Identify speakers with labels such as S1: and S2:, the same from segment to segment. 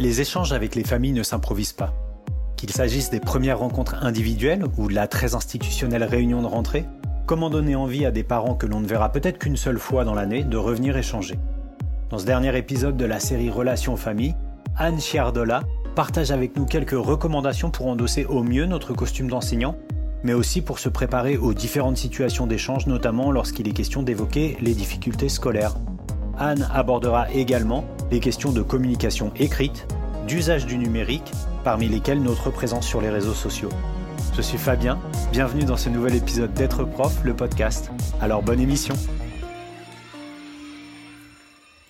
S1: Les échanges avec les familles ne s'improvisent pas. Qu'il s'agisse des premières rencontres individuelles ou de la très institutionnelle réunion de rentrée, comment donner envie à des parents que l'on ne verra peut-être qu'une seule fois dans l'année de revenir échanger? Dans ce dernier épisode de la série Relations famille, Anne Chiardola partage avec nous quelques recommandations pour endosser au mieux notre costume d'enseignant, mais aussi pour se préparer aux différentes situations d'échange, notamment lorsqu'il est question d'évoquer les difficultés scolaires. Anne abordera également les questions de communication écrite, d'usage du numérique, parmi lesquelles notre présence sur les réseaux sociaux. Je suis Fabien, bienvenue dans ce nouvel épisode d'être prof, le podcast. Alors bonne émission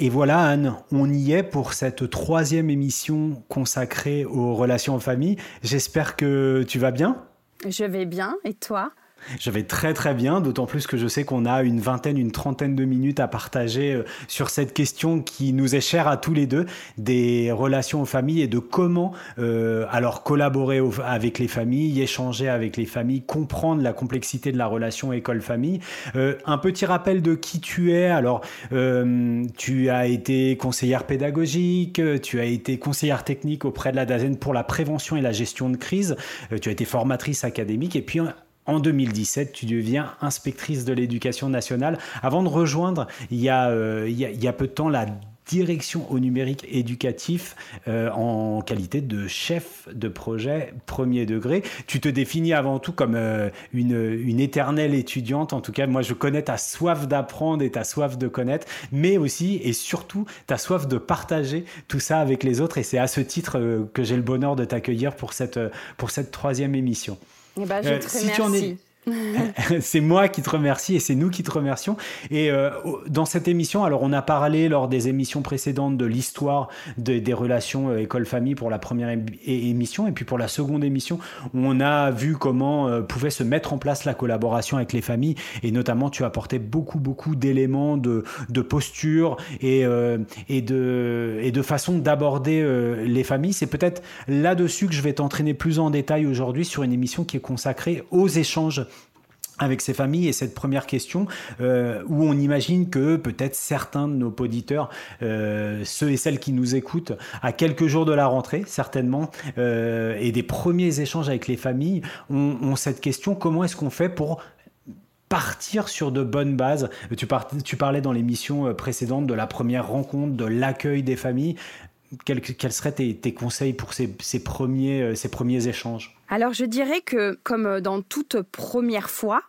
S1: et voilà Anne, on y est pour cette troisième émission consacrée aux relations en famille. J'espère que tu vas bien.
S2: Je vais bien, et toi?
S1: Je vais très très bien, d'autant plus que je sais qu'on a une vingtaine, une trentaine de minutes à partager euh, sur cette question qui nous est chère à tous les deux, des relations aux familles et de comment euh, alors collaborer avec les familles, échanger avec les familles, comprendre la complexité de la relation école-famille. Euh, un petit rappel de qui tu es. Alors, tu as été conseillère pédagogique, tu as été conseillère technique auprès de la DAZEN pour la prévention et la gestion de crise, tu as été formatrice académique et puis en 2017, tu deviens inspectrice de l'éducation nationale avant de rejoindre, il y a, euh, il y a, peu de temps, la direction au numérique éducatif euh, en qualité de chef de projet premier degré. Tu te définis avant tout comme euh, une, une, éternelle étudiante. En tout cas, moi, je connais ta soif d'apprendre et ta soif de connaître, mais aussi et surtout ta soif de partager tout ça avec les autres. Et c'est à ce titre que j'ai le bonheur de t'accueillir pour cette, pour cette troisième émission.
S2: Eh ben, je euh, te si remercie.
S1: c'est moi qui te remercie et c'est nous qui te remercions. Et euh, dans cette émission, alors on a parlé lors des émissions précédentes de l'histoire des relations euh, école-famille pour la première émission et puis pour la seconde émission, on a vu comment euh, pouvait se mettre en place la collaboration avec les familles et notamment tu apportais beaucoup beaucoup d'éléments de, de, posture et, de, et de façon d'aborder les familles. C'est peut-être là-dessus que je vais t'entraîner plus en détail aujourd'hui sur une émission qui est consacrée aux échanges avec ces familles et cette première question euh, où on imagine que peut-être certains de nos auditeurs, euh, ceux et celles qui nous écoutent à quelques jours de la rentrée certainement euh, et des premiers échanges avec les familles ont, cette question comment est-ce qu'on fait pour partir sur de bonnes bases? Tu parlais dans l'émission précédente de la première rencontre, de l'accueil des familles. Quels, seraient tes, conseils pour ces, premiers, ces premiers échanges?
S2: Alors je dirais que comme dans toute première fois,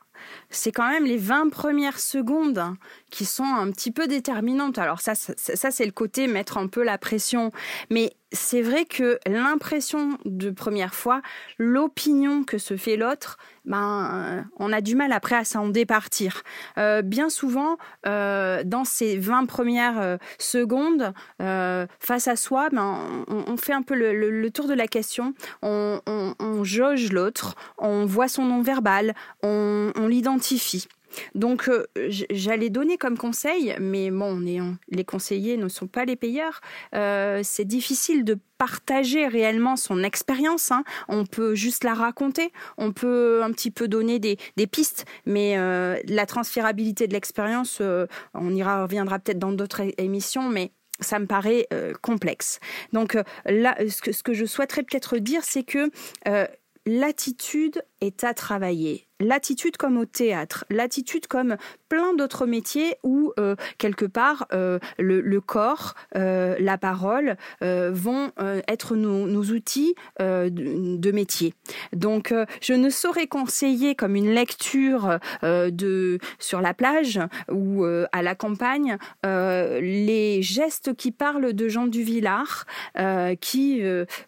S2: c'est quand même les 20 premières secondes qui sont un petit peu déterminantes. Alors ça, ça, c'est le côté mettre un peu la pression. Mais c'est vrai que l'impression de première fois, l'opinion que se fait l'autre, ben, euh, on a du mal après à s'en départir. Euh, bien souvent, euh, dans ces 20 premières secondes, face à soi, ben, on, fait un peu le, tour de la question, on, on jauge l'autre, on voit son nom verbal, on l'identifie. Donc, euh, j'allais donner comme conseil, mais bon, les conseillers ne sont pas les payeurs. Euh, c'est difficile de partager réellement son expérience. Hein. On peut juste la raconter, on peut un petit peu donner des, pistes, mais euh, la transférabilité de l'expérience, on ira reviendra peut-être dans d'autres émissions, mais ça me paraît complexe. Donc là, ce que, ce que je souhaiterais peut-être dire, c'est que l'attitude est à travailler l'attitude comme au théâtre, l'attitude comme plein d'autres métiers où euh, quelque part euh, le, corps, euh, la parole vont être nos, outils de, métier. Donc je ne saurais conseiller comme une lecture de sur la plage ou à la campagne les gestes qui parlent de Jean Duvillard, qui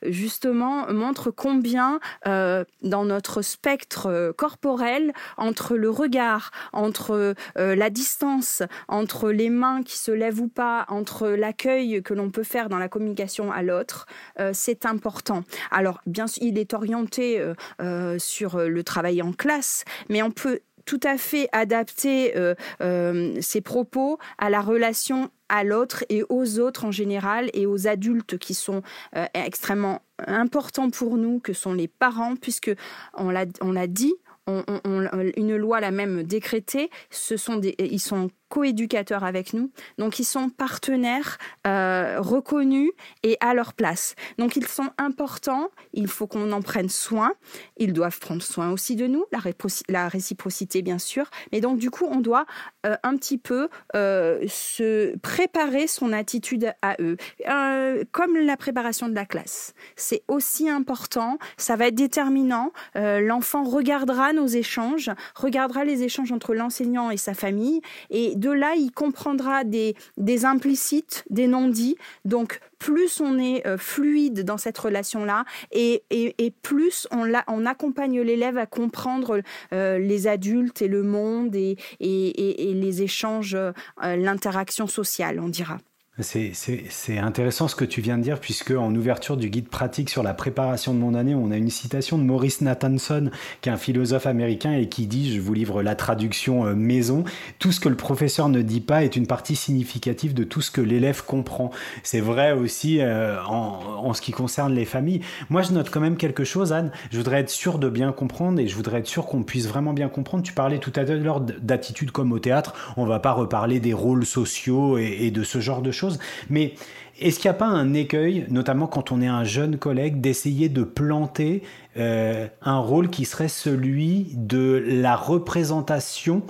S2: justement montrent combien dans notre spectre corporel entre le regard, entre euh, la distance, entre les mains qui se lèvent ou pas, entre l'accueil que l'on peut faire dans la communication à l'autre, euh, c'est important. Alors, bien sûr, il est orienté euh, sur le travail en classe, mais on peut tout à fait adapter ses propos à la relation à l'autre et aux autres en général et aux adultes qui sont extrêmement importants pour nous, que sont les parents, puisque on l'a dit, une loi l'a même décrété, ce sont ils sont coéducateurs avec nous. Donc ils sont partenaires euh, reconnus et à leur place. Donc ils sont importants, il faut qu'on en prenne soin. Ils doivent prendre soin aussi de nous, la, réciprocité bien sûr. Mais donc du coup, on doit euh, un petit peu euh, se préparer son attitude à eux. comme la préparation de la classe. C'est aussi important, ça va être déterminant. L'enfant regardera nos échanges, regardera les échanges entre l'enseignant et sa famille et de là, il comprendra des, des implicites, des non-dits. Donc, plus on est euh, fluide dans cette relation-là et, et, plus on, on accompagne l'élève à comprendre euh, les adultes et le monde et, et les échanges, euh, l'interaction sociale, on dira.
S1: C'est intéressant ce que tu viens de dire, puisque en ouverture du guide pratique sur la préparation de mon année, on a une citation de Maurice Nathanson, qui est un philosophe américain et qui dit, je vous livre la traduction euh, maison, tout ce que le professeur ne dit pas est une partie significative de tout ce que l'élève comprend. C'est vrai aussi euh, en, ce qui concerne les familles. Moi, je note quand même quelque chose, Anne. Je voudrais être sûr de bien comprendre et je voudrais être sûr qu'on puisse vraiment bien comprendre. Tu parlais tout à l'heure d'attitudes comme au théâtre. On va pas reparler des rôles sociaux et de ce genre de choses mais est-ce qu'il n'y a pas un écueil, notamment quand on est un jeune collègue, d'essayer de planter euh, un rôle qui serait celui de la représentation,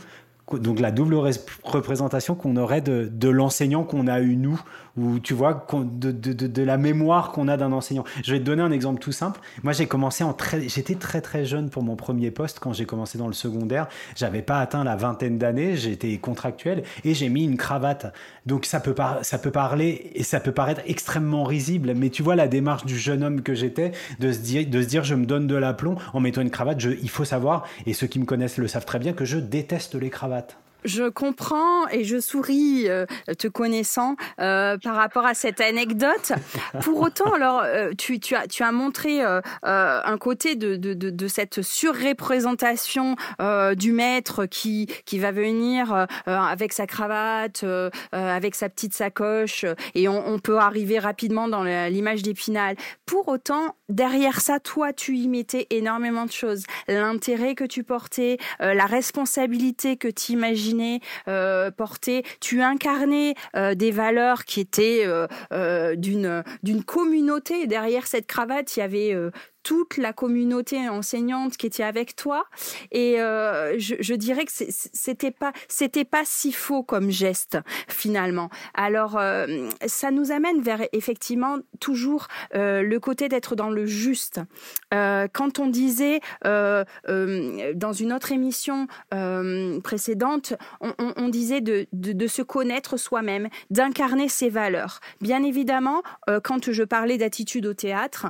S1: donc la double représentation qu'on aurait de, de l'enseignant qu'on a eu nous ou tu vois, de, la mémoire qu'on a d'un enseignant. Je vais te donner un exemple tout simple. Moi, j'ai commencé en très, j'étais très très jeune pour mon premier poste quand j'ai commencé dans le secondaire. J'avais pas atteint la vingtaine d'années, j'étais contractuel et j'ai mis une cravate. Donc ça peut, parler et ça peut paraître extrêmement risible, mais tu vois la démarche du jeune homme que j'étais de se dire, je me donne de l'aplomb en mettant une cravate. Il faut savoir, et ceux qui me connaissent le savent très bien, que je déteste les cravates.
S2: Je comprends et je souris, euh, te connaissant, euh, par rapport à cette anecdote. Pour autant, alors, euh, tu, tu, as, tu as montré un côté de, de, de, de cette surreprésentation du maître qui, qui va venir avec sa cravate, avec sa petite sacoche, et on, on peut arriver rapidement dans l'image d'Épinal. Pour autant, derrière ça, toi, tu y mettais énormément de choses. L'intérêt que tu portais, la responsabilité que tu imaginais euh, porter, tu incarnais euh, des valeurs qui étaient euh, d'une d'une communauté. Derrière cette cravate, il y avait toute la communauté enseignante qui était avec toi. Et euh, je, dirais que c'était pas c'était pas si faux comme geste finalement. Alors euh, ça nous amène vers effectivement toujours euh, le côté d'être dans le juste. Quand on disait dans une autre émission précédente on, disait de, de, se connaître soi-même d'incarner ses valeurs. Bien évidemment quand je parlais d'attitude au théâtre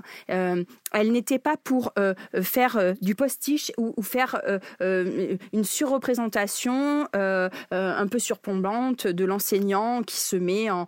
S2: elle n'était pas pour euh, euh, faire euh, du postiche ou, faire une surreprésentation un peu surplombante de l'enseignant qui se met en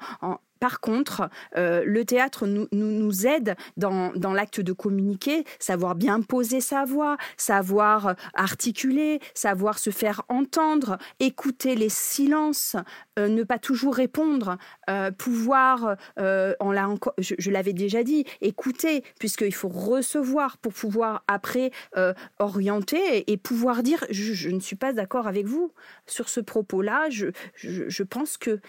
S2: par contre, euh, le théâtre nous, nous, aide dans, l'acte de communiquer, savoir bien poser sa voix, savoir articuler, savoir se faire entendre, écouter les silences, euh, ne pas toujours répondre, euh, pouvoir, euh, on l'a encore, je, l'avais déjà dit, écouter, puisqu'il faut recevoir pour pouvoir après euh, orienter et, pouvoir dire je, ne suis pas d'accord avec vous sur ce propos-là. Je, pense que,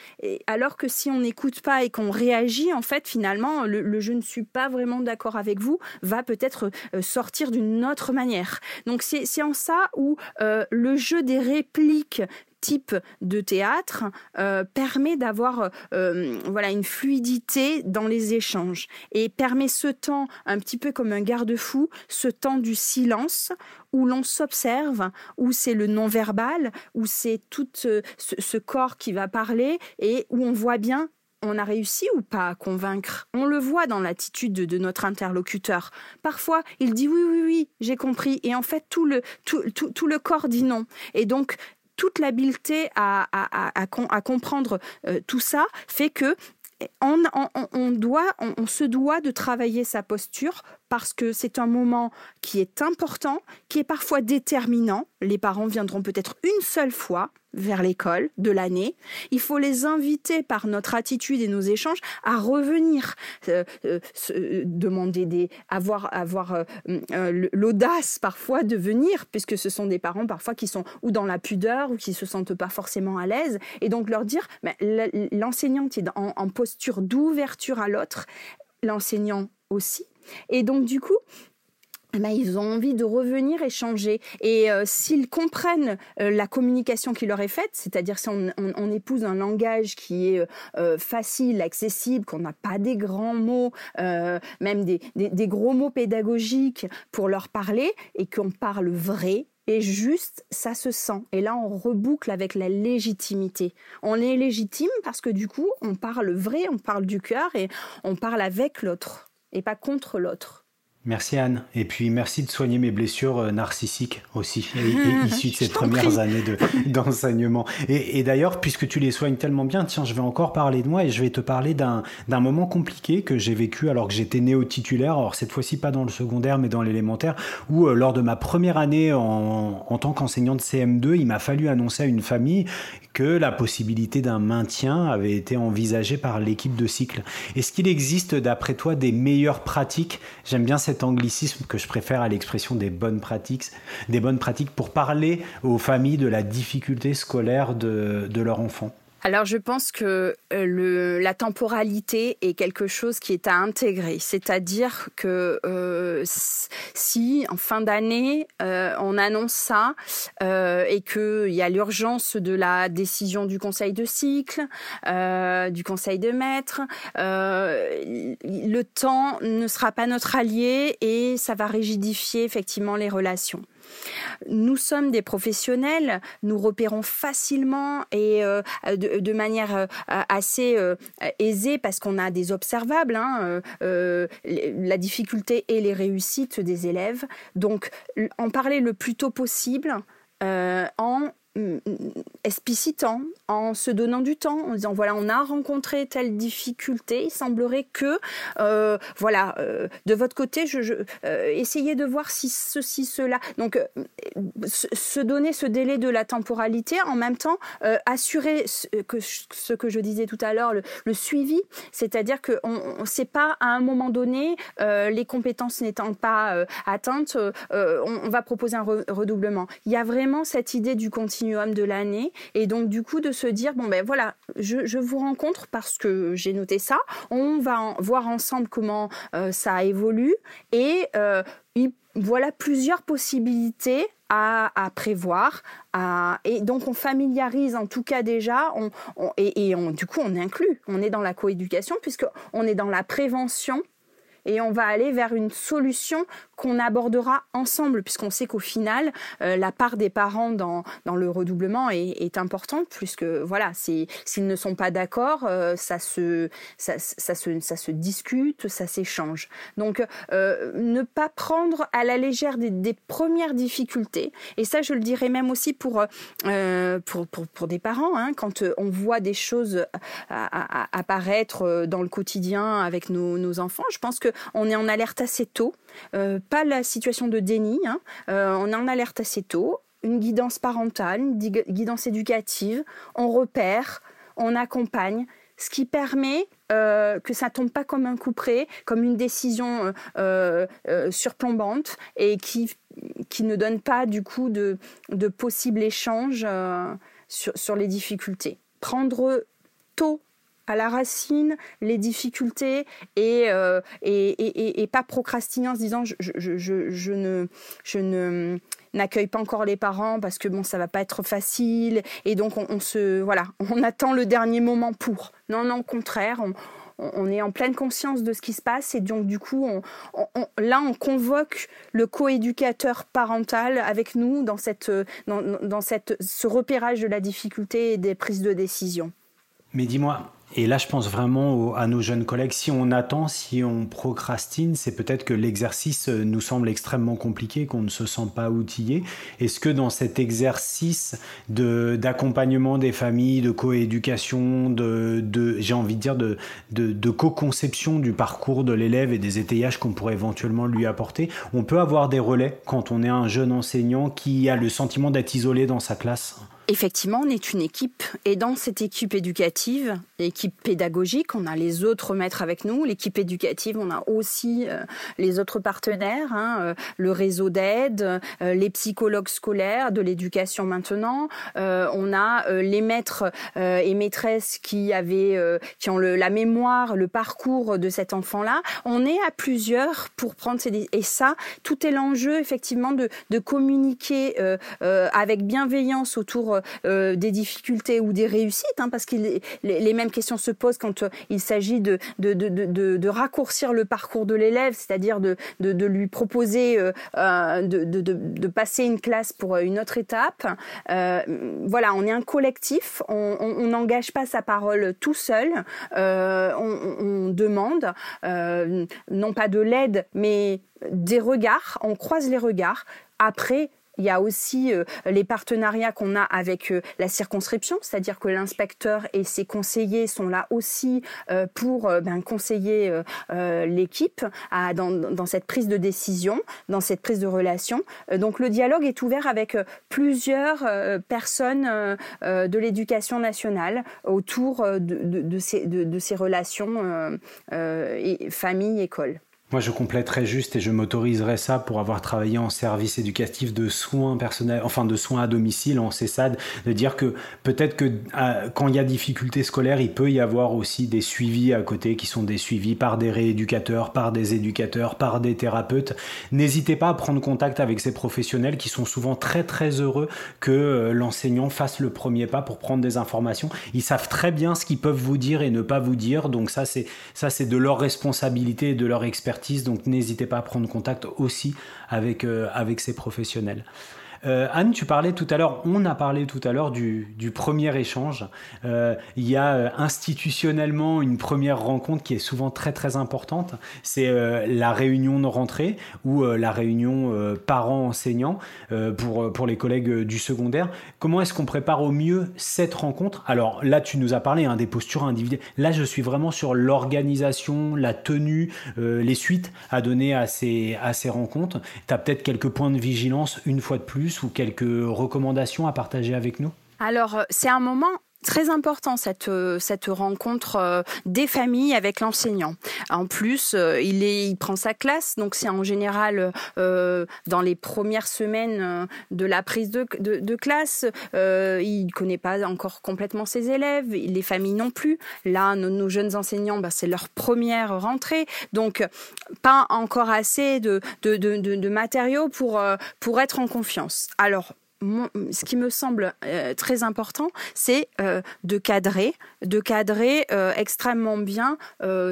S2: alors que si on n'écoute pas et qu'on réagit, en fait, finalement, le, je ne suis pas vraiment d'accord avec vous va peut-être euh, sortir d'une autre manière. Donc c'est en ça où euh, le jeu des répliques type de théâtre euh, permet d'avoir voilà une fluidité dans les échanges et permet ce temps un petit peu comme un garde-fou, ce temps du silence où l'on s'observe, où c'est le non-verbal, où c'est tout ce, ce corps qui va parler et où on voit bien on a réussi ou pas à convaincre? On le voit dans l'attitude de, notre interlocuteur. Parfois, il dit oui, oui, oui, j'ai compris. Et en fait, tout le, tout, tout, le corps dit non. Et donc, toute l'habileté à, à, à, à, comprendre euh, tout ça fait que on, on, doit, on, se doit de travailler sa posture parce que c'est un moment qui est important, qui est parfois déterminant. Les parents viendront peut-être une seule fois vers l'école de l'année. Il faut les inviter par notre attitude et nos échanges à revenir, euh, euh, euh, demander des, avoir, avoir l'audace parfois de venir, puisque ce sont des parents parfois qui sont ou dans la pudeur ou qui se sentent pas forcément à l'aise, et donc leur dire, l'enseignante est en, posture d'ouverture à l'autre, l'enseignant aussi. Et donc du coup, ben, ils ont envie de revenir échanger. Et euh, s'ils comprennent euh, la communication qui leur est faite, c'est-à-dire si on, épouse un langage qui est euh, facile, accessible, qu'on n'a pas des grands mots, même des, des, gros mots pédagogiques pour leur parler, et qu'on parle vrai, et juste, ça se sent. Et là, on reboucle avec la légitimité. On est légitime parce que du coup, on parle vrai, on parle du cœur et on parle avec l'autre et pas contre l'autre.
S1: Merci Anne. Et puis merci de soigner mes blessures euh, narcissiques aussi, issues de ces premières années d'enseignement. et, d'ailleurs, puisque tu les soignes tellement bien, tiens, je vais encore parler de moi et je vais te parler d'un moment compliqué que j'ai vécu alors que j'étais néo-titulaire, alors cette fois-ci pas dans le secondaire mais dans l'élémentaire, où euh, lors de ma première année en, en tant qu'enseignant de CM2, il m'a fallu annoncer à une famille que la possibilité d'un maintien avait été envisagée par l'équipe de cycle. Est-ce qu'il existe d'après toi des meilleures pratiques? J'aime bien cet anglicisme que je préfère à l'expression des bonnes pratiques, des bonnes pratiques pour parler aux familles de la difficulté scolaire de, de leur enfant.
S2: Alors je pense que euh, le, la temporalité est quelque chose qui est à intégrer, c'est-à-dire que euh, si en fin d'année euh, on annonce ça et qu'il y a l'urgence de la décision du conseil de cycle, du conseil de maître, le temps ne sera pas notre allié et ça va rigidifier effectivement les relations. Nous sommes des professionnels, nous repérons facilement et euh, de, manière euh, assez euh, aisée parce qu'on a des observables, hein, la difficulté et les réussites des élèves. Donc, en parler le plus tôt possible en explicitant, en se donnant du temps, en disant voilà, on a rencontré telle difficulté, il semblerait que, euh, voilà, euh, de votre côté, je, euh, essayez de voir si ceci, cela. Donc, se donner ce délai de la temporalité, en même temps, assurer ce que, ce que je disais tout à l'heure, le, suivi, c'est-à-dire que on, ne sait pas à un moment donné, les compétences n'étant pas atteintes, on, va proposer un redoublement. Il y a vraiment cette idée du de l'année. Et donc, du coup, de se dire, bon, ben voilà, je, vous rencontre parce que j'ai noté ça. On va voir ensemble comment euh, ça évolue. Et euh, voilà plusieurs possibilités à, prévoir. À, et donc, on familiarise en tout cas déjà, on, et, on, du coup, on inclut. On est dans la coéducation puisqu'on est dans la prévention et on va aller vers une solution qu'on abordera ensemble, puisqu'on sait qu'au final, euh, la part des parents dans, dans le redoublement est, importante, puisque voilà, s'ils ne sont pas d'accord, euh, ça, se, ça, ça, se, ça se discute, ça s'échange. Donc, euh, ne pas prendre à la légère des, des, premières difficultés, et ça, je le dirais même aussi pour, pour, pour, pour, des parents, hein, quand on voit des choses apparaître dans le quotidien avec nos, nos enfants, je pense que on est en alerte assez tôt, euh, pas la situation de déni, hein. euh, on est en alerte assez tôt, une guidance parentale, une guidance éducative, on repère, on accompagne, ce qui permet euh, que ça tombe pas comme un coup près, comme une décision surplombante et qui, qui ne donne pas du coup de, de possibles échanges sur, sur les difficultés. Prendre tôt à la racine les difficultés et, euh, et, et, et, pas procrastiner en se disant je, je, je, je ne, je ne n'accueille pas encore les parents parce que bon ça va pas être facile et donc on, se voilà on attend le dernier moment pour non non au contraire on, on est en pleine conscience de ce qui se passe et donc du coup, on, on, là, on convoque le coéducateur parental avec nous dans, cette, dans, dans cette, ce repérage de la difficulté et des prises de décision.
S1: Mais dis-moi, Et là, je pense vraiment à nos jeunes collègues. Si on attend, si on procrastine, c'est peut-être que l'exercice euh, nous semble extrêmement compliqué, qu'on ne se sent pas outillé. Est-ce que dans cet exercice de, d'accompagnement des familles, de coéducation, de, de j'ai envie de dire de, de, de co-conception du parcours de l'élève et des étayages qu'on pourrait éventuellement lui apporter, on peut avoir des relais quand on est un jeune enseignant qui a le sentiment d'être isolé dans sa classe?
S2: Effectivement, on est une équipe et dans cette équipe éducative, l'équipe pédagogique, on a les autres maîtres avec nous. L'équipe éducative, on a aussi euh, les autres partenaires, hein, euh, le réseau d'aide, euh, les psychologues scolaires, de l'éducation maintenant. on a les maîtres et maîtresses qui avaient, qui ont la mémoire, le parcours de cet enfant-là. On est à plusieurs pour prendre ces et ça, tout est l'enjeu effectivement de communiquer avec bienveillance autour euh, des difficultés ou des réussites, hein, parce que les, mêmes questions se posent quand euh, il s'agit de raccourcir le parcours de l'élève, c'est-à-dire de, lui proposer euh, de, passer une classe pour une autre étape. voilà, on est un collectif, on n'engage pas sa parole tout seul, on, demande non pas de l'aide, mais des regards, on croise les regards. Après, il y a aussi euh, les partenariats qu'on a avec euh, la circonscription, c'est-à-dire que l'inspecteur et ses conseillers sont là aussi euh, pour ben, conseiller l'équipe dans, dans, cette prise de décision, dans cette prise de relation. donc le dialogue est ouvert avec plusieurs personnes de l'éducation nationale autour de, de, de, ces, de ces, relations famille-école.
S1: Moi, je compléterais juste et je m'autoriserais ça pour avoir travaillé en service éducatif de soins personnels, enfin de soins à domicile en CESAD, de dire que peut-être que quand il y a difficulté scolaire, il peut y avoir aussi des suivis à côté qui sont des suivis par des rééducateurs, par des éducateurs, par des thérapeutes. N'hésitez pas à prendre contact avec ces professionnels qui sont souvent très très heureux que euh, l'enseignant fasse le premier pas pour prendre des informations. Ils savent très bien ce qu'ils peuvent vous dire et ne pas vous dire, donc ça c'est ça c'est de leur responsabilité et de leur expertise donc n'hésitez pas à prendre contact aussi avec, euh, ces professionnels. Euh, Anne, tu parlais tout à l'heure, on a parlé tout à l'heure du, premier échange. Euh, il y a euh, institutionnellement une première rencontre qui est souvent très très importante. C'est la réunion de rentrée ou la réunion parents-enseignants pour, pour les collègues du secondaire. Comment est-ce qu'on prépare au mieux cette rencontre? Alors là, tu nous as parlé hein, des postures individuelles. Là, je suis vraiment sur l'organisation, la tenue, les suites à donner à ces, à ces rencontres. Tu as peut-être quelques points de vigilance une fois de plus ou quelques recommandations à partager avec nous?
S2: Alors, euh, c'est un moment très important cette euh, cette rencontre euh, des familles avec l'enseignant. En plus, il est il prend sa classe, donc c'est en général dans les premières semaines de la prise de, classe. Euh, il connaît pas encore complètement ses élèves, les familles non plus. Là, nos, jeunes enseignants, bah, c'est leur première rentrée, donc pas encore assez de, de, de matériaux pour pour être en confiance. Alors ce qui me semble euh, très important, c'est euh, de cadrer, de cadrer euh, extrêmement bien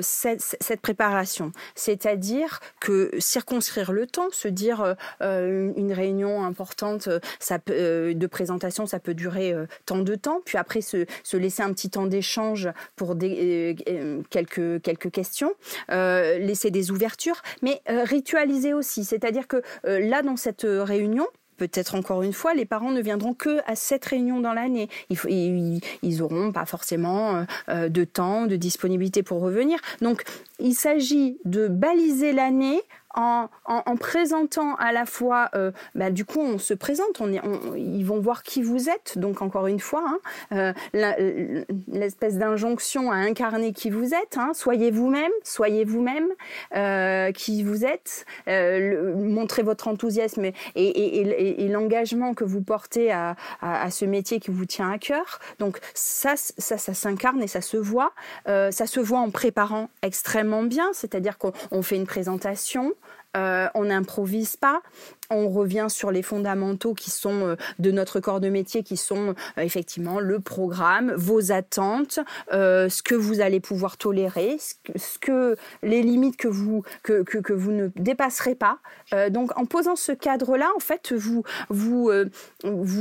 S2: cette, préparation. C'est-à-dire que circonscrire le temps, se dire une réunion importante de présentation, ça peut durer tant de temps, puis après se, laisser un petit temps d'échange pour quelques, quelques questions, laisser des ouvertures, mais ritualiser aussi. C'est-à-dire que là, dans cette réunion, peut-être encore une fois, les parents ne viendront que à cette réunion dans l'année. Ils, ils, auront pas forcément euh, euh, de temps, de disponibilité pour revenir. Il s'agit de baliser l'année en, présentant à la fois, euh, bah, du coup, on se présente, ils vont voir qui vous êtes. Donc, encore une fois, hein, euh, l'espèce d'injonction à incarner qui vous êtes. Hein, soyez vous-même, soyez vous-même, euh, qui vous êtes. montrez votre enthousiasme et, l'engagement que vous portez à, ce métier qui vous tient à cœur. Donc, ça, ça s'incarne et ça se voit. ça se voit en préparant extrêmement bien, c'est-à-dire qu'on fait une présentation on n'improvise pas on revient sur les fondamentaux qui sont euh, de notre corps de métier, qui sont euh, effectivement le programme, vos attentes, euh, ce que vous allez pouvoir tolérer, ce que, les limites que vous ne dépasserez pas. donc en posant ce cadre-là, en fait, vous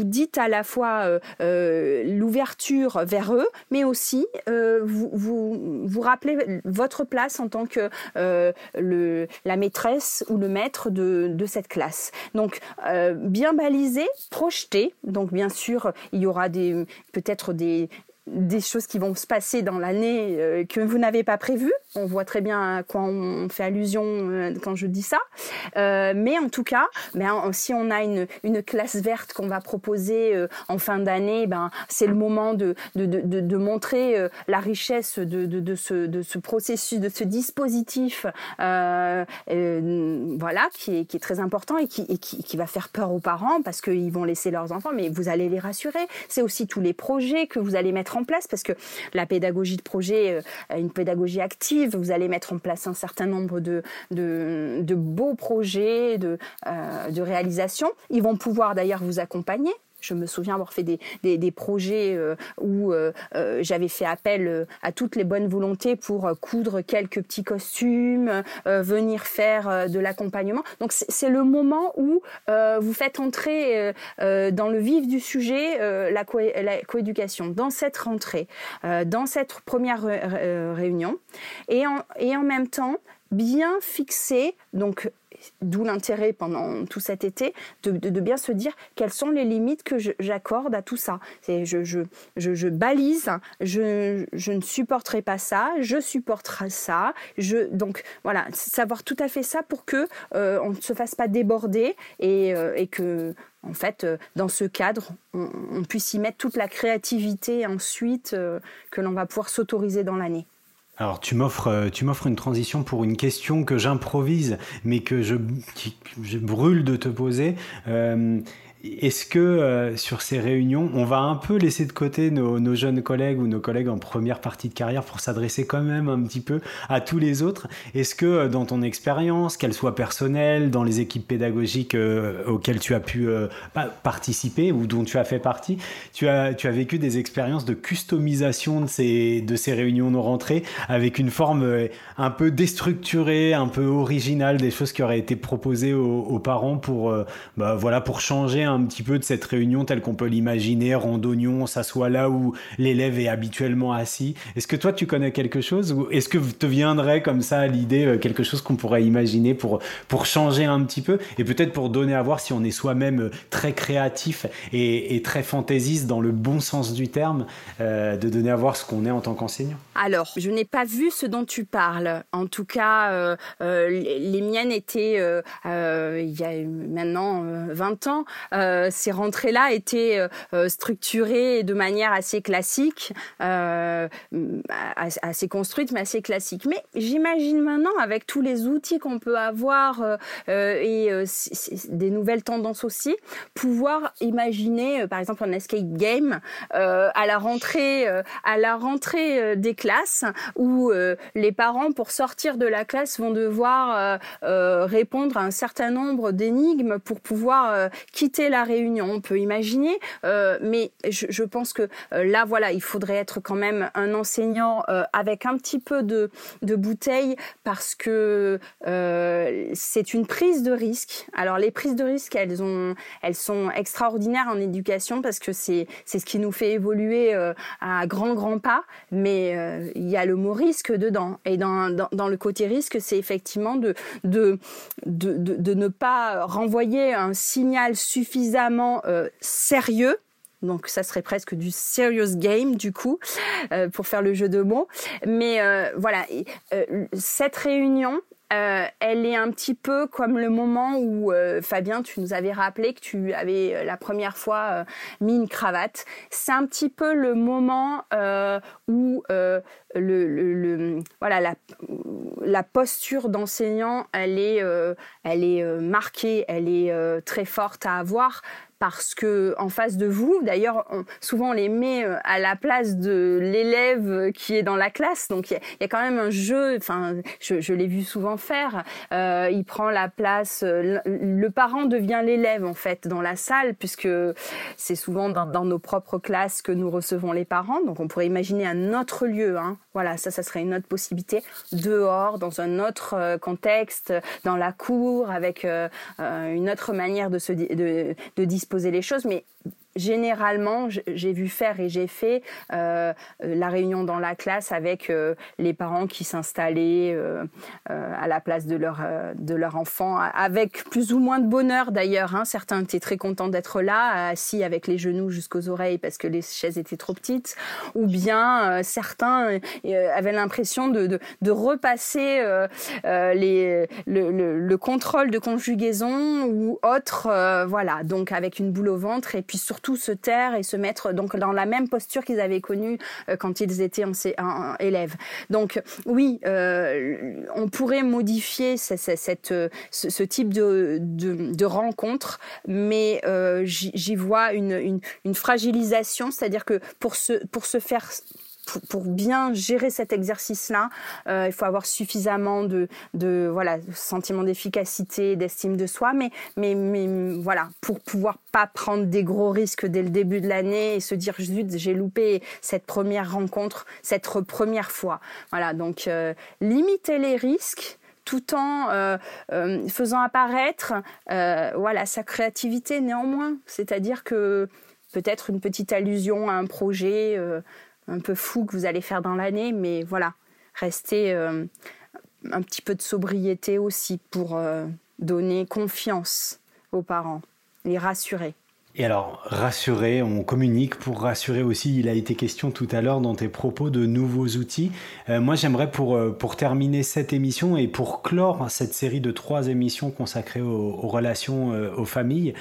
S2: dites à la fois l'ouverture vers eux, mais aussi vous, vous rappelez votre place en tant que la maîtresse ou le maître de cette classe. Donc euh, bien balisé, projeté. Donc bien sûr, il y aura des peut-être des des choses qui vont se passer dans l'année euh, que vous n'avez pas prévues. On voit très bien à quoi on fait allusion euh, quand je dis ça. Euh, mais en tout cas, ben, si on a une, une classe verte qu'on va proposer en fin d'année, ben, c'est le moment de, de, de, de montrer la richesse de, de, ce, de ce processus, de ce dispositif, voilà, qui est, qui est très important et qui, qui, qui va faire peur aux parents parce qu'ils vont laisser leurs enfants, mais vous allez les rassurer. C'est aussi tous les projets que vous allez mettre en place parce que la pédagogie de projet, euh, une pédagogie active, vous allez mettre en place un certain nombre de, beaux projets, de, euh, de réalisations. Ils vont pouvoir d'ailleurs vous accompagner je me souviens avoir fait des, des, projets euh, où euh, euh, j'avais fait appel à toutes les bonnes volontés pour coudre quelques petits costumes, venir faire de l'accompagnement. Donc c'est le moment où vous faites entrer dans le vif du sujet la, coéducation, dans cette rentrée, dans cette première réunion, et en, et en même temps bien fixer donc d'où l'intérêt pendant tout cet été de, bien se dire quelles sont les limites que j'accorde à tout ça. Je, je, je, balise, je, ne supporterai pas ça, je supporterai ça. Je, donc voilà, savoir tout à fait ça pour que euh, on ne se fasse pas déborder et, euh, que en fait, euh, dans ce cadre, on, puisse y mettre toute la créativité ensuite que l'on va pouvoir s'autoriser dans l'année.
S1: Alors tu m'offres, euh, tu m'offres une transition pour une question que j'improvise, mais que je, je brûle de te poser. Euh, est-ce que euh, sur ces réunions, on va un peu laisser de côté nos, jeunes collègues ou nos collègues en première partie de carrière pour s'adresser quand même un petit peu à tous les autres? Est-ce que euh, dans ton expérience, qu'elle soit personnelle, dans les équipes pédagogiques euh, auxquelles tu as pu participer ou dont tu as fait partie, tu as, tu as vécu des expériences de customisation de ces, de ces réunions de rentrée avec une forme un peu déstructurée, un peu originale, des choses qui auraient été proposées aux, parents pour, bah, voilà, pour changer petit peu de cette réunion telle qu'on peut l'imaginer, randonnion, s'assoit là où l'élève est habituellement assis. Est-ce que toi tu connais quelque chose ou est-ce que te viendrait comme ça l'idée euh, quelque chose qu'on pourrait imaginer pour, pour changer un petit peu et peut-être pour donner à voir si on est soi-même euh, très créatif et, très fantaisiste dans le bon sens du terme, euh, de donner à voir ce qu'on est en tant qu'enseignant?
S2: Alors, je n'ai pas vu ce dont tu parles. En tout cas, les miennes étaient il y a maintenant 20 ans. Euh, ces rentrées-là étaient euh, euh, structurées de manière assez classique, assez construite, mais assez classique. Mais j'imagine maintenant, avec tous les outils qu'on peut avoir et des nouvelles tendances aussi, pouvoir imaginer, par exemple, un escape game à la rentrée, à la rentrée des classes, où les parents, pour sortir de la classe, vont devoir répondre à un certain nombre d'énigmes pour pouvoir quitter la réunion, on peut imaginer, euh, mais je, pense que euh, là, voilà, il faudrait être quand même un enseignant euh, avec un petit peu de, de bouteille parce que c'est une prise de risque. Alors les prises de risque, elles ont, elles sont extraordinaires en éducation parce que c'est ce qui nous fait évoluer à grands grands pas, mais il y a le mot risque dedans. Et dans, dans, le côté risque, c'est effectivement de, de de, de ne pas renvoyer un signal suffisant suffisamment euh, sérieux donc ça serait presque du serious game du coup euh, pour faire le jeu de mots. Mais euh, voilà, cette réunion, elle est un petit peu comme le moment où Fabien, tu nous avais rappelé que tu avais la première fois mis une cravate. C'est un petit peu le moment où la, la posture d'enseignant, elle est elle est marquée, elle est très forte à avoir parce que en face de vous, d'ailleurs, souvent on les met euh, à la place de l'élève qui est dans la classe. Donc il y, a quand même un jeu. Enfin, je, l'ai vu souvent faire. Euh, il prend la place. Euh, le parent devient l'élève en fait dans la salle, puisque c'est souvent dans, nos propres classes que nous recevons les parents. Donc on pourrait imaginer un autre lieu. Hein. Voilà, ça, ça serait une autre possibilité. Dehors, dans un autre contexte, dans la cour, avec une autre manière de se de, de disposer poser les choses, mais généralement, j'ai vu faire et j'ai fait euh, la réunion dans la classe avec euh, les parents qui s'installaient euh, à la place de leur, de leur enfant, avec plus ou moins de bonheur d'ailleurs. Hein. Certains étaient très contents d'être là, assis avec les genoux jusqu'aux oreilles parce que les chaises étaient trop petites, ou bien certains avaient l'impression de, de, repasser les, le, le, contrôle de conjugaison ou autre, voilà, donc avec une boule au ventre et puis surtout tout se taire et se mettre donc dans la même posture qu'ils avaient connue euh, quand ils étaient en, élèves. Donc oui, euh, on pourrait modifier cette, ce, type de, de, rencontre, mais euh, j'y vois une, une fragilisation, c'est-à-dire que pour se, pour se faire pour, bien gérer cet exercice-là, euh, il faut avoir suffisamment de, de voilà, sentiment d'efficacité, d'estime de soi, mais, mais, voilà, pour pouvoir pas prendre des gros risques dès le début de l'année et se dire zut, j'ai loupé cette première rencontre, cette première fois. Voilà, donc euh, limiter les risques tout en euh, faisant apparaître voilà sa créativité néanmoins, c'est-à-dire que peut-être une petite allusion à un projet un peu fou que vous allez faire dans l'année, mais voilà, restez euh, un petit peu de sobriété aussi pour euh, donner confiance aux parents, les rassurer.
S1: Et alors, rassurer, on communique pour rassurer aussi. Il a été question tout à l'heure dans tes propos de nouveaux outils. Euh, moi, j'aimerais pour, euh, pour terminer cette émission et pour clore cette série de trois émissions consacrées aux, relations euh, aux familles,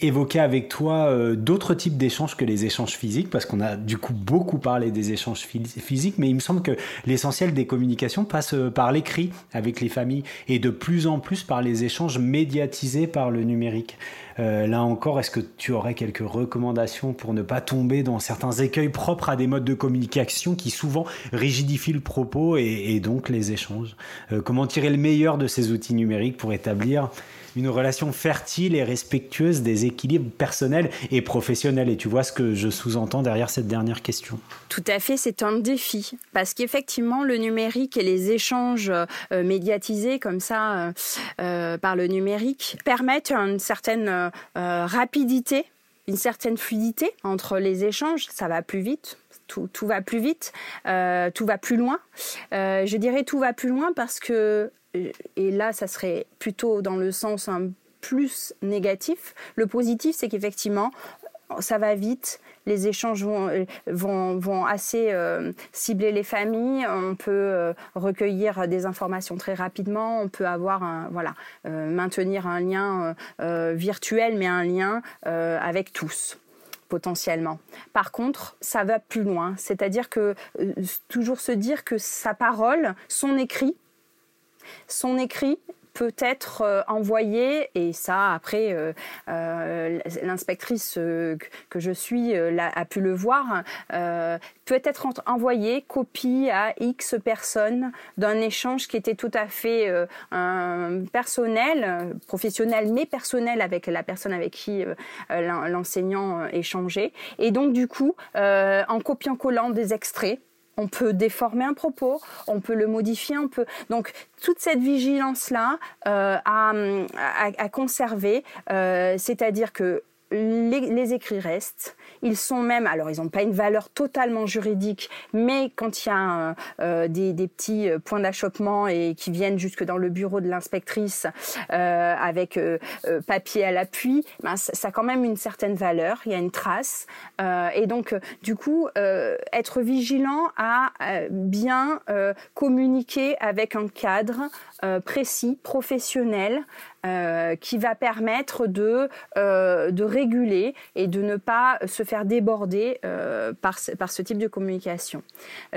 S1: évoquer avec toi d'autres types d'échanges que les échanges physiques, parce qu'on a du coup beaucoup parlé des échanges physiques, mais il me semble que l'essentiel des communications passe par l'écrit avec les familles et de plus en plus par les échanges médiatisés par le numérique. Euh, là encore, est-ce que tu aurais quelques recommandations pour ne pas tomber dans certains écueils propres à des modes de communication qui souvent rigidifient le propos et, donc les échanges? Euh, Comment tirer le meilleur de ces outils numériques pour établir une relation fertile et respectueuse des équilibres personnels et professionnels. Et tu vois ce que je sous-entends derrière cette dernière question.
S2: Tout à fait, c'est un défi. Parce qu'effectivement, le numérique et les échanges euh, médiatisés comme ça euh, euh, par le numérique permettent une certaine rapidité une certaine fluidité entre les échanges, ça va plus vite, tout, va plus vite, tout va plus loin. je dirais tout va plus loin parce que et là, ça serait plutôt dans le sens un plus négatif. Le positif, c'est qu'effectivement, ça va vite, les échanges vont, vont, vont assez euh, cibler les familles, on peut euh, recueillir des informations très rapidement, on peut avoir voilà, euh, maintenir un lien virtuel, mais un lien avec tous potentiellement. Par contre, ça va plus loin, c'est-à-dire que toujours se dire que sa parole, son écrit, son écrit peut être euh, envoyé, et ça après euh, euh, l'inspectrice que je suis a pu le voir, peut être envoyé copie à X personnes d'un échange qui était tout à fait personnel, professionnel, mais personnel avec la personne avec qui l'enseignant échangeait. Et donc du coup, en copiant-collant des extraits, on peut déformer un propos, on peut le modifier, on peut donc toute cette vigilance là euh, à, conserver, euh, c'est-à-dire que les, écrits restent. Ils sont même, alors ils n'ont pas une valeur totalement juridique, mais quand il y a euh, des, petits euh, points d'achoppement et qui viennent jusque dans le bureau de l'inspectrice euh, avec papier à l'appui, ben, ça, a quand même une certaine valeur. Il y a une trace. et donc, du coup, être vigilant à bien communiquer avec un cadre précis, professionnel, qui va permettre de, de réguler et de ne pas se faire déborder euh, par, par ce type de communication.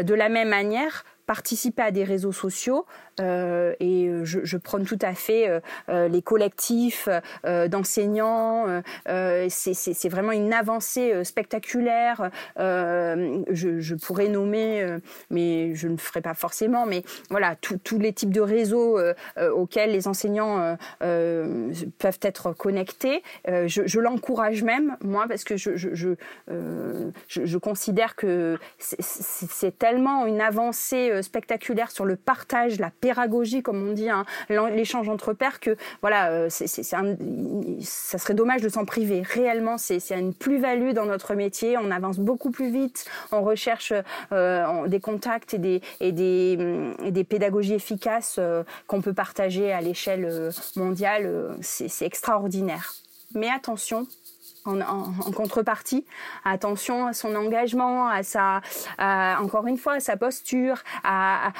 S2: De la même manière, participer à des réseaux sociaux euh, et je, je, prône tout à fait euh, euh les collectifs euh, d'enseignants. Euh, c'est vraiment une avancée spectaculaire. Je, pourrais nommer, mais je ne ferai pas forcément. Mais voilà, tous les types de réseaux auxquels les enseignants peuvent être connectés. je, l'encourage même, moi, parce que je, je considère que c'est tellement une avancée spectaculaire sur le partage, la pédagogie, comme on dit, hein, l'échange entre pairs, que voilà, euh, ça serait dommage de s'en priver. Réellement, c'est, une plus-value dans notre métier. On avance beaucoup plus vite. On recherche euh, des contacts et des, pédagogies efficaces euh, qu'on peut partager à l'échelle mondiale. c'est extraordinaire. Mais attention, en, contrepartie. Attention à son engagement, à sa, encore une fois, à sa posture, à,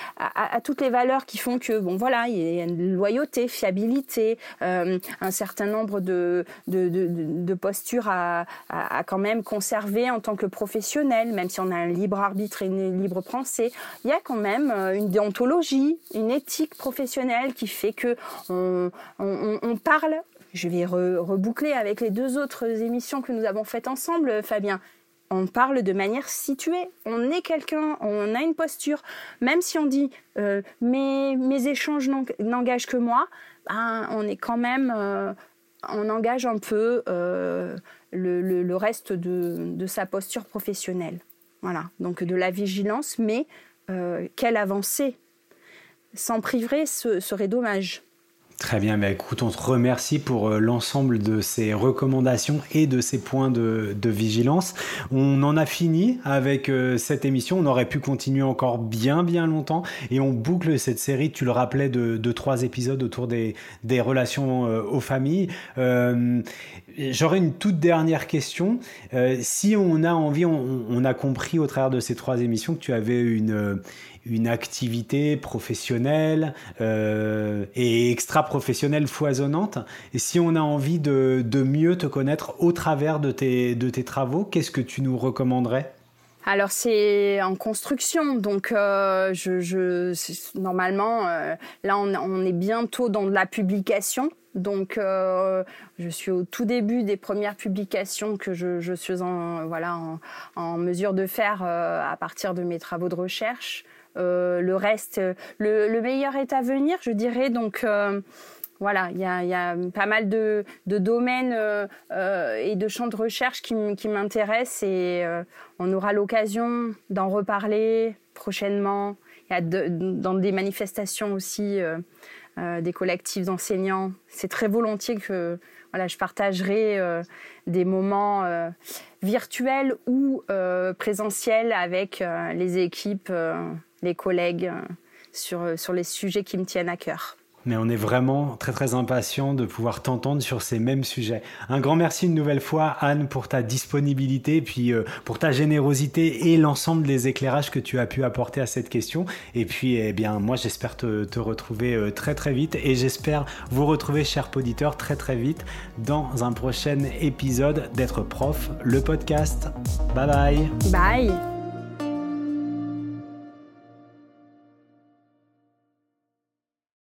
S2: toutes les valeurs qui font que, bon, voilà, il y a une loyauté, fiabilité, euh, un certain nombre de, de, postures à, quand même conserver en tant que professionnel, même si on a un libre arbitre et une libre pensée. Il y a quand même euh, une déontologie, une éthique professionnelle qui fait que on, on parle je vais reboucler avec les deux autres émissions que nous avons faites ensemble, Fabien. On parle de manière située. On est quelqu'un, on a une posture. Même si on dit euh, mes, échanges n'engagent que moi, ben, on est quand même, euh, on engage un peu euh, le, reste de, sa posture professionnelle. Voilà. Donc de la vigilance, mais quelle avancée S'en priverait ce serait dommage.
S1: Très bien, mais écoute, on te remercie pour euh, l'ensemble de ces recommandations et de ces points de, vigilance. On en a fini avec euh, cette émission. On aurait pu continuer encore bien, bien longtemps. Et on boucle cette série, tu le rappelais, de, trois épisodes autour des, relations euh, aux familles. J'aurais une toute dernière question. si on a envie, on, a compris au travers de ces trois émissions que tu avais une une activité professionnelle euh, et extra-professionnelle foisonnante. Et si on a envie de, de, mieux te connaître au travers de tes, de tes travaux, qu'est-ce que tu nous recommanderais?
S2: Alors c'est en construction, donc euh, je, normalement euh, là on, est bientôt dans de la publication, donc je suis au tout début des premières publications que je, suis en voilà en, en, mesure de faire à partir de mes travaux de recherche. Euh, le reste, le, meilleur est à venir, je dirais. Donc euh, voilà, il y a, pas mal de, domaines euh, et de champs de recherche qui, m'intéressent et on aura l'occasion d'en reparler prochainement. Il y a dans des manifestations aussi des collectifs d'enseignants. C'est très volontiers que voilà, je partagerai des moments virtuels ou présentiels avec les équipes les collègues euh, sur, euh, sur les sujets qui me tiennent à cœur.
S1: Mais on est vraiment très très impatient de pouvoir t'entendre sur ces mêmes sujets. Un grand merci une nouvelle fois Anne pour ta disponibilité, puis euh, pour ta générosité et l'ensemble des éclairages que tu as pu apporter à cette question. Et puis eh bien moi j'espère te, te, retrouver très très vite et j'espère vous retrouver chers auditeurs très très vite dans un prochain épisode d'être prof, le podcast. Bye bye.
S2: Bye.